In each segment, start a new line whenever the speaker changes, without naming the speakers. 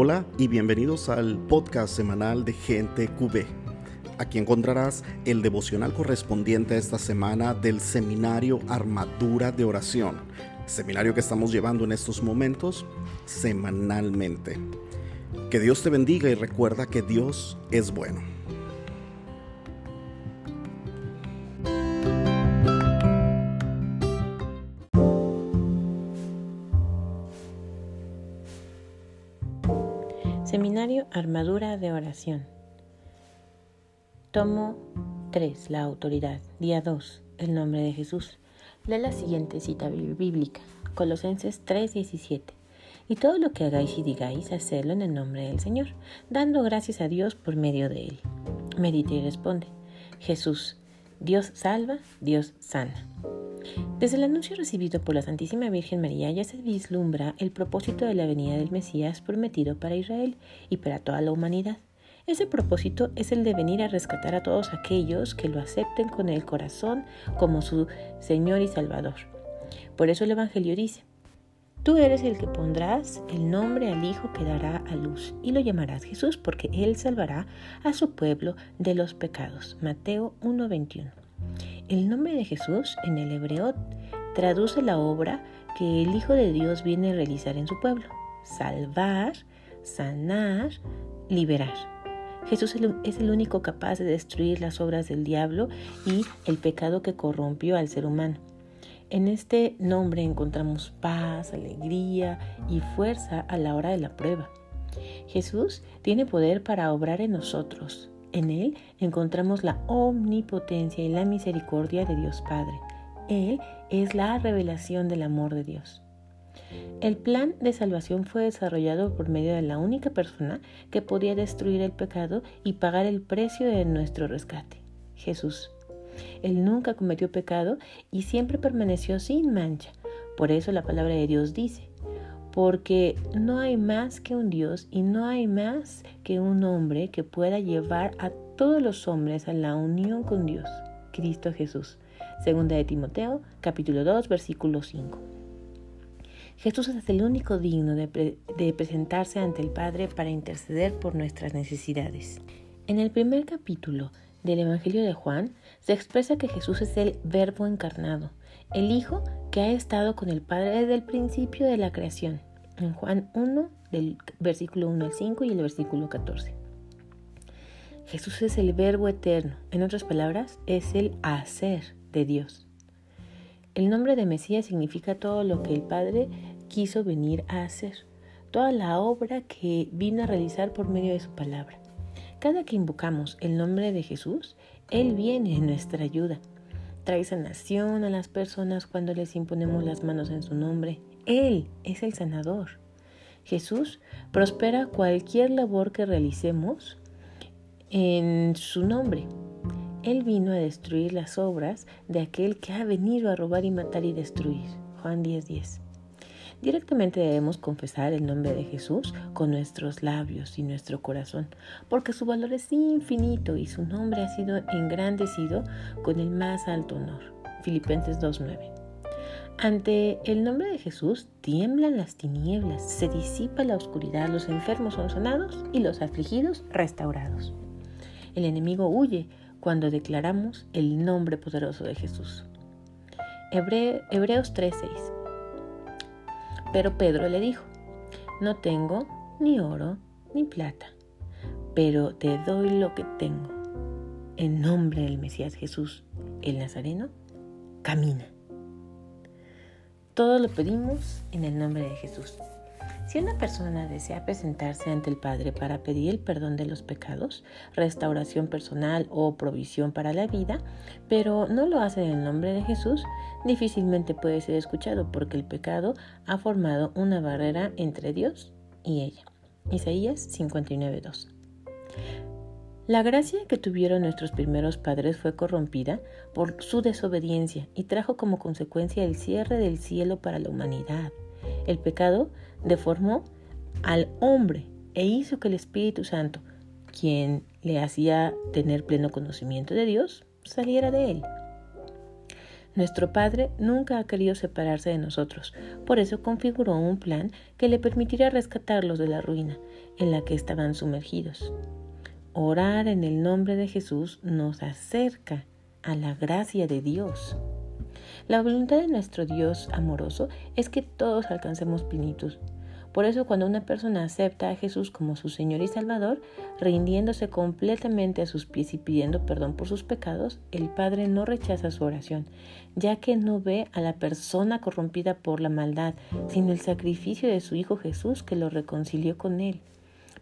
Hola y bienvenidos al podcast semanal de Gente QB. Aquí encontrarás el devocional correspondiente a esta semana del seminario Armadura de Oración, seminario que estamos llevando en estos momentos semanalmente. Que Dios te bendiga y recuerda que Dios es bueno.
Tomo 3. La autoridad. Día 2. El nombre de Jesús. Lee la siguiente cita bíblica. Colosenses 3:17. Y todo lo que hagáis y digáis, hacedlo en el nombre del Señor, dando gracias a Dios por medio de Él. Medita y responde. Jesús, Dios salva, Dios sana. Desde el anuncio recibido por la Santísima Virgen María ya se vislumbra el propósito de la venida del Mesías prometido para Israel y para toda la humanidad. Ese propósito es el de venir a rescatar a todos aquellos que lo acepten con el corazón como su Señor y Salvador. Por eso el Evangelio dice, Tú eres el que pondrás el nombre al Hijo que dará a luz y lo llamarás Jesús porque Él salvará a su pueblo de los pecados. Mateo 1:21. El nombre de Jesús en el hebreo traduce la obra que el Hijo de Dios viene a realizar en su pueblo. Salvar, sanar, liberar. Jesús es el único capaz de destruir las obras del diablo y el pecado que corrompió al ser humano. En este nombre encontramos paz, alegría y fuerza a la hora de la prueba. Jesús tiene poder para obrar en nosotros, en Él encontramos la omnipotencia y la misericordia de Dios Padre. Él es la revelación del amor de Dios. El plan de salvación fue desarrollado por medio de la única persona que podía destruir el pecado y pagar el precio de nuestro rescate, Jesús. Él nunca cometió pecado y siempre permaneció sin mancha. Por eso la palabra de Dios dice, porque no hay más que un Dios y no hay más que un hombre que pueda llevar a todos los hombres a la unión con Dios, Cristo Jesús. Segunda de Timoteo, capítulo 2, versículo 5. Jesús es el único digno de, presentarse ante el Padre para interceder por nuestras necesidades. En el primer capítulo del Evangelio de Juan se expresa que Jesús es el Verbo encarnado, el Hijo que ha estado con el Padre desde el principio de la creación en Juan 1, del versículo 1 al 5 y el versículo 14. Jesús es el verbo eterno, en otras palabras, es el hacer de Dios. El nombre de Mesías significa todo lo que el Padre quiso venir a hacer, toda la obra que vino a realizar por medio de su palabra. Cada que invocamos el nombre de Jesús, Él viene en nuestra ayuda. Trae sanación a las personas cuando les imponemos las manos en su nombre él es el sanador. Jesús prospera cualquier labor que realicemos en su nombre. Él vino a destruir las obras de aquel que ha venido a robar y matar y destruir. Juan 10:10. Directamente debemos confesar el nombre de Jesús con nuestros labios y nuestro corazón, porque su valor es infinito y su nombre ha sido engrandecido con el más alto honor. Filipenses 2:9. Ante el nombre de Jesús tiemblan las tinieblas, se disipa la oscuridad, los enfermos son sanados y los afligidos restaurados. El enemigo huye cuando declaramos el nombre poderoso de Jesús. Hebreos 3:6 Pero Pedro le dijo, no tengo ni oro ni plata, pero te doy lo que tengo. En nombre del Mesías Jesús, el Nazareno, camina. Todo lo pedimos en el nombre de Jesús. Si una persona desea presentarse ante el Padre para pedir el perdón de los pecados, restauración personal o provisión para la vida, pero no lo hace en el nombre de Jesús, difícilmente puede ser escuchado porque el pecado ha formado una barrera entre Dios y ella. Isaías 59.2. La gracia que tuvieron nuestros primeros padres fue corrompida por su desobediencia y trajo como consecuencia el cierre del cielo para la humanidad. El pecado deformó al hombre e hizo que el Espíritu Santo, quien le hacía tener pleno conocimiento de Dios, saliera de él. Nuestro Padre nunca ha querido separarse de nosotros, por eso configuró un plan que le permitiría rescatarlos de la ruina en la que estaban sumergidos. Orar en el nombre de Jesús nos acerca a la gracia de Dios. La voluntad de nuestro Dios amoroso es que todos alcancemos plenitud. Por eso cuando una persona acepta a Jesús como su Señor y Salvador, rindiéndose completamente a sus pies y pidiendo perdón por sus pecados, el Padre no rechaza su oración, ya que no ve a la persona corrompida por la maldad, sino el sacrificio de su Hijo Jesús que lo reconcilió con Él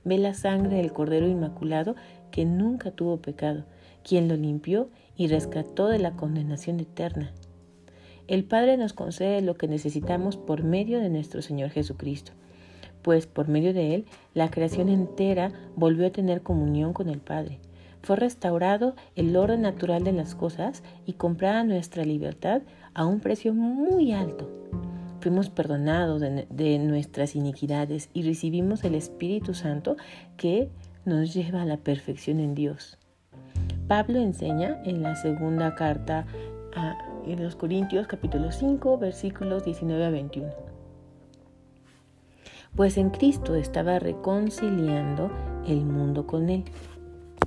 ve la sangre del Cordero Inmaculado que nunca tuvo pecado, quien lo limpió y rescató de la condenación eterna. El Padre nos concede lo que necesitamos por medio de nuestro Señor Jesucristo, pues por medio de Él la creación entera volvió a tener comunión con el Padre. Fue restaurado el orden natural de las cosas y comprada nuestra libertad a un precio muy alto fuimos perdonados de, nuestras iniquidades y recibimos el Espíritu Santo que nos lleva a la perfección en Dios. Pablo enseña en la segunda carta a los Corintios capítulo 5 versículos 19 a 21. Pues en Cristo estaba reconciliando el mundo con él.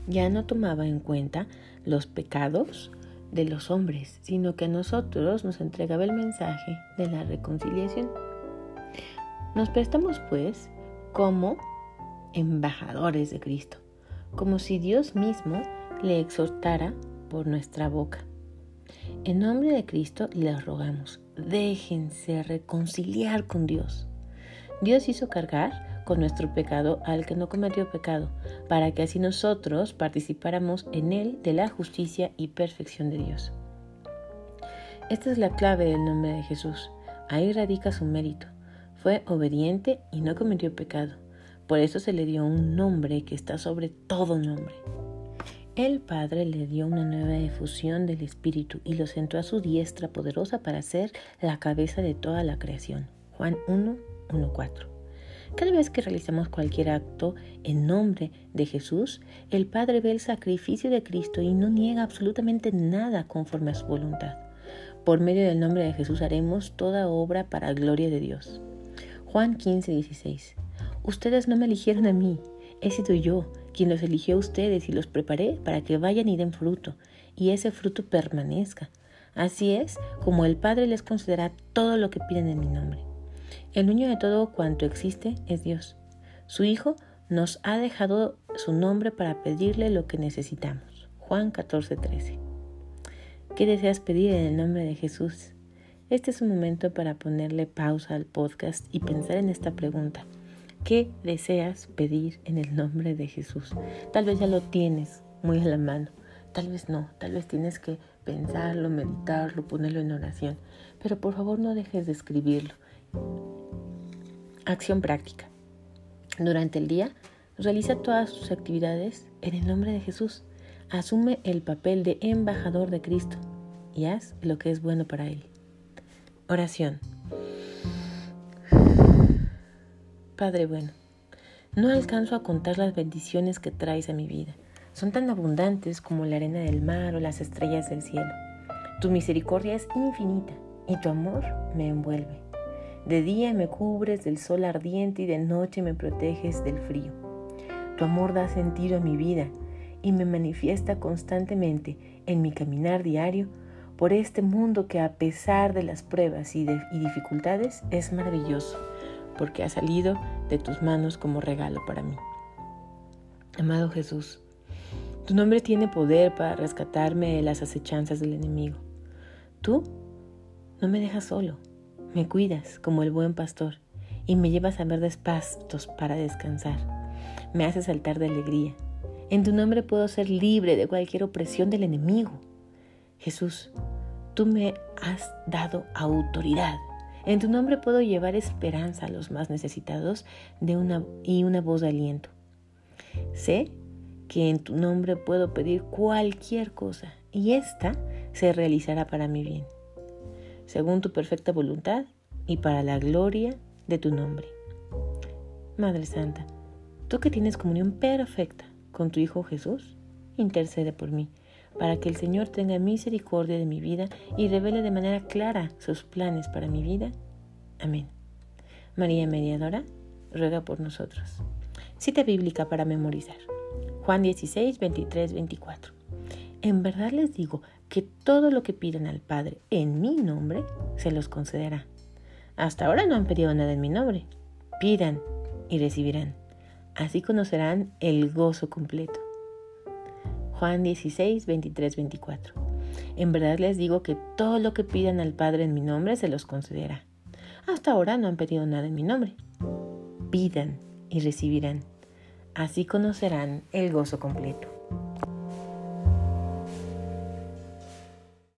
Ya no tomaba en cuenta los pecados de los hombres, sino que a nosotros nos entregaba el mensaje de la reconciliación. Nos prestamos pues como embajadores de Cristo, como si Dios mismo le exhortara por nuestra boca. En nombre de Cristo les rogamos, déjense reconciliar con Dios. Dios hizo cargar con nuestro pecado al que no cometió pecado, para que así nosotros participáramos en él de la justicia y perfección de Dios. Esta es la clave del nombre de Jesús. Ahí radica su mérito. Fue obediente y no cometió pecado. Por eso se le dio un nombre que está sobre todo nombre. El Padre le dio una nueva efusión del Espíritu y lo sentó a su diestra poderosa para ser la cabeza de toda la creación. Juan 1, 1, 4. Cada vez que realizamos cualquier acto en nombre de Jesús, el Padre ve el sacrificio de Cristo y no niega absolutamente nada conforme a su voluntad. Por medio del nombre de Jesús haremos toda obra para gloria de Dios. Juan 15, 16. Ustedes no me eligieron a mí, he sido yo quien los eligió a ustedes y los preparé para que vayan y den fruto, y ese fruto permanezca. Así es como el Padre les concederá todo lo que piden en mi nombre. El dueño de todo cuanto existe es Dios. Su Hijo nos ha dejado su nombre para pedirle lo que necesitamos. Juan 14:13. ¿Qué deseas pedir en el nombre de Jesús? Este es un momento para ponerle pausa al podcast y pensar en esta pregunta. ¿Qué deseas pedir en el nombre de Jesús? Tal vez ya lo tienes muy a la mano, tal vez no, tal vez tienes que pensarlo, meditarlo, ponerlo en oración, pero por favor no dejes de escribirlo. Acción práctica. Durante el día, realiza todas sus actividades en el nombre de Jesús. Asume el papel de embajador de Cristo y haz lo que es bueno para Él. Oración. Padre bueno, no alcanzo a contar las bendiciones que traes a mi vida. Son tan abundantes como la arena del mar o las estrellas del cielo. Tu misericordia es infinita y tu amor me envuelve. De día me cubres del sol ardiente y de noche me proteges del frío. Tu amor da sentido a mi vida y me manifiesta constantemente en mi caminar diario por este mundo que a pesar de las pruebas y, dificultades es maravilloso, porque ha salido de tus manos como regalo para mí. Amado Jesús, tu nombre tiene poder para rescatarme de las acechanzas del enemigo. Tú no me dejas solo me cuidas como el buen pastor y me llevas a verdes pastos para descansar. Me haces saltar de alegría. En tu nombre puedo ser libre de cualquier opresión del enemigo. Jesús, tú me has dado autoridad. En tu nombre puedo llevar esperanza a los más necesitados de una, y una voz de aliento. Sé que en tu nombre puedo pedir cualquier cosa y esta se realizará para mi bien según tu perfecta voluntad y para la gloria de tu nombre. Madre Santa, tú que tienes comunión perfecta con tu Hijo Jesús, intercede por mí, para que el Señor tenga misericordia de mi vida y revele de manera clara sus planes para mi vida. Amén. María Mediadora, ruega por nosotros. Cita bíblica para memorizar. Juan 16, 23, 24. En verdad les digo que todo lo que pidan al Padre en mi nombre, se los concederá. Hasta ahora no han pedido nada en mi nombre. Pidan y recibirán. Así conocerán el gozo completo. Juan 16, 23, 24. En verdad les digo que todo lo que pidan al Padre en mi nombre se los concederá. Hasta ahora no han pedido nada en mi nombre. Pidan y recibirán. Así conocerán el gozo completo.